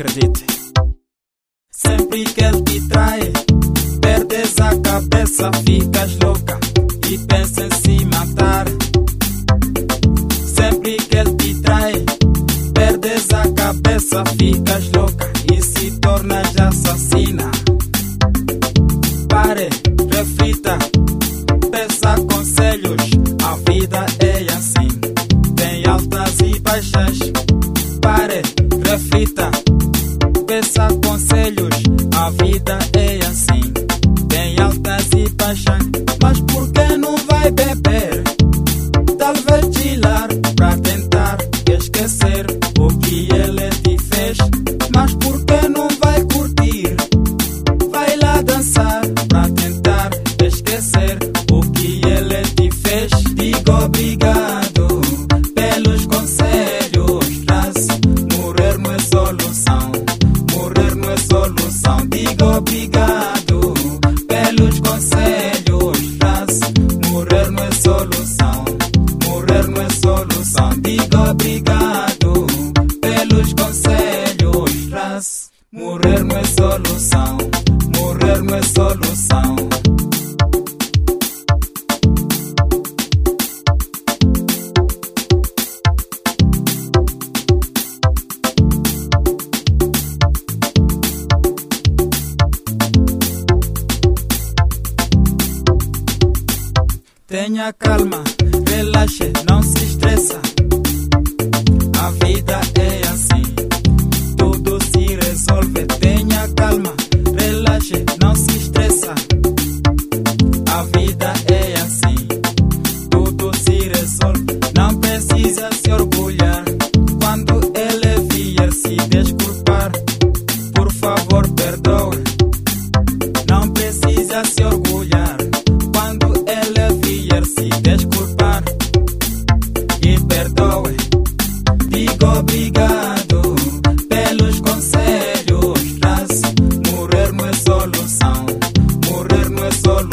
Acredite. Sempre que ele te trai, perdes a cabeça, ficas louca e pensa em se matar. Sempre que ele te trai, perdes a cabeça, ficas louca e se tornas assassina. Pare, reflita, peça conselhos. A vida é assim, tem altas e baixas. Digo obrigado pelos conselhos. Traz morrer não é solução. Morrer não é solução. Digo obrigado pelos conselhos. Traz morrer não é solução. Tenha calma, relaxe, não se estressa. A vida é assim, tudo se resolve. Tenha calma, relaxe, não se estressa. A vida é assim,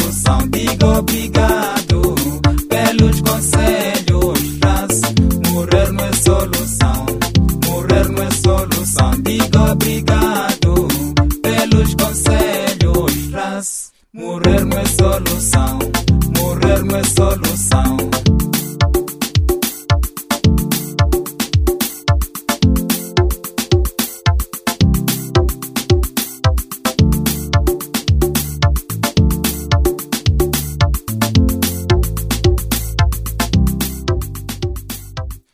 solução. Digo obrigado pelos conselhos. Traz morrer não é solução. Morrer não é solução. Digo obrigado pelos conselhos. Solução. Morrer não é solução.